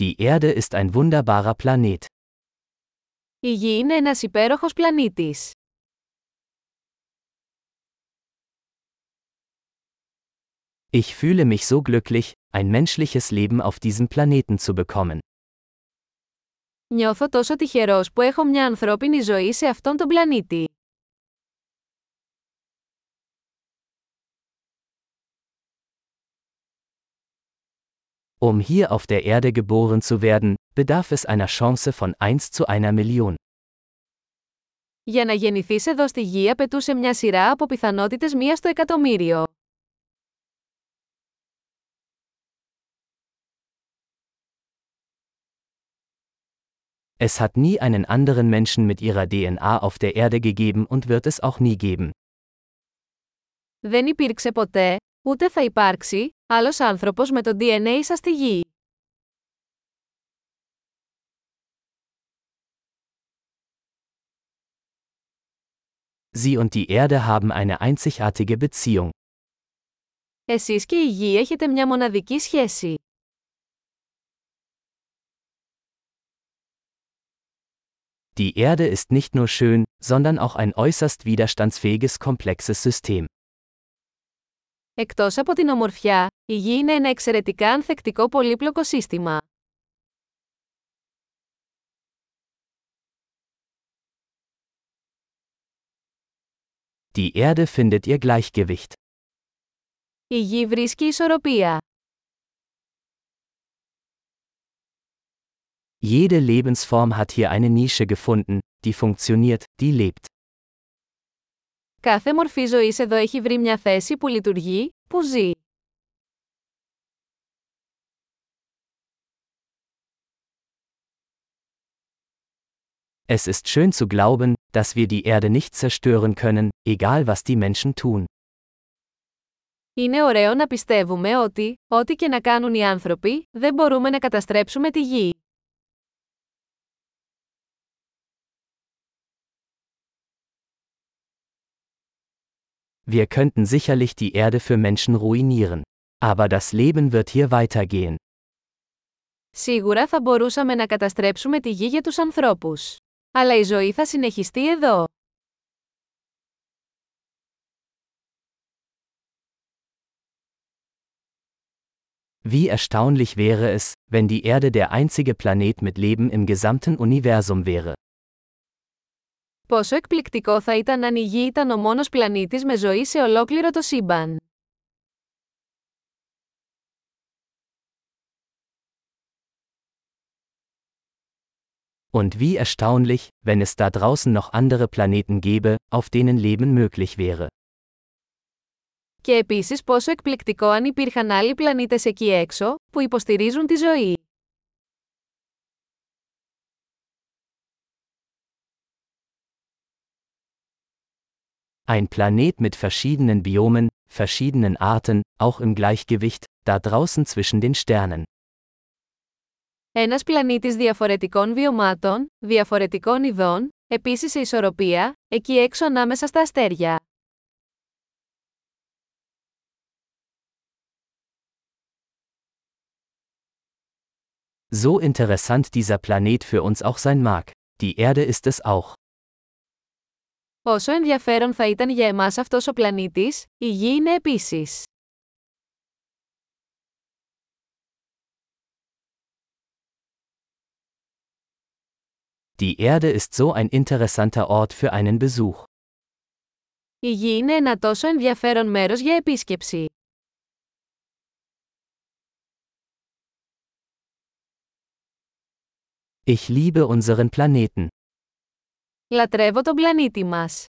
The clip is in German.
Die Erde ist ein wunderbarer Planet. Η Γη είναι ένας υπέροχος πλανήτης. Ich fühle mich so glücklich, ein menschliches Leben auf diesem Planeten zu bekommen. Νιώθω τόσο τυχερός που έχω μια ανθρώπινη ζωή σε αυτόν τον πλανήτη. Um hier auf der Erde geboren zu werden, bedarf es einer Chance von 1 zu einer Million. Για να γεννηθείς εδώ στη Γη απαιτούσε μια σειρά από πιθανότητες μία στο εκατομμύριο. Es hat nie einen anderen Menschen mit ihrer DNA auf der Erde gegeben und wird es auch nie geben. Δεν υπήρξε ποτέ, ούτε θα υπάρξει, άλλος άνθρωπος με το DNA σας στη Γη. Sie und die Erde haben eine einzigartige Beziehung. Εσείς και η Γη έχετε μια μοναδική σχέση. Die Erde ist nicht nur schön, sondern auch ein äußerst widerstandsfähiges komplexes System. Εκτός από την ομορφιά, η Γη είναι ένα εξαιρετικά ανθεκτικό πολύπλοκο σύστημα. Die Erde findet ihr Gleichgewicht. Η Γη βρίσκει ισορροπία. Jede Lebensform hat hier eine Nische gefunden, die funktioniert, die lebt. Κάθε μορφή ζωής εδώ έχει βρει μια θέση που λειτουργεί, που ζει. Es ist schön zu glauben, dass wir die Erde nicht zerstören können, egal was die Menschen tun. Είναι ωραίο να πιστεύουμε ότι, ό,τι και να κάνουν οι άνθρωποι, δεν μπορούμε να καταστρέψουμε τη Γη. Wir könnten sicherlich die Erde für Menschen ruinieren. Aber das Leben wird hier weitergehen. Σίγουρα θα μπορούσαμε να καταστρέψουμε τη Γη για τους ανθρώπους. Αλλά η ζωή θα συνεχιστεί εδώ. Wie erstaunlich wäre es, wenn die Erde der einzige Planet mit Leben im gesamten Universum wäre. Πόσο εκπληκτικό θα ήταν αν η Γη ήταν ο μόνος πλανήτης με ζωή σε ολόκληρο το σύμπαν. Und wie erstaunlich, wenn es da draußen noch andere Planeten gäbe, auf denen Leben möglich wäre. Και επίσης πόσο εκπληκτικό αν υπήρχαν άλλοι πλανήτες εκεί έξω, που υποστηρίζουν τη ζωή. Ein Planet mit verschiedenen Biomen, verschiedenen Arten, auch im Gleichgewicht, da draußen zwischen den Sternen. Ένας πλανήτης διαφορετικών βιωμάτων, διαφορετικών ειδών, επίσης σε ισορροπία, εκεί έξω ανάμεσα στα αστέρια. So interessant dieser Planet für uns auch sein mag, die Erde ist es auch. Όσο ενδιαφέρον θα ήταν για εμάς αυτός ο πλανήτης, η Γη είναι επίσης. Die Erde ist so ein interessanter Ort für einen Besuch. Η Γη είναι ένα τόσο ενδιαφέρον μέρος για επίσκεψη. Ich liebe unseren Planeten. Λατρεύω τον πλανήτη μας.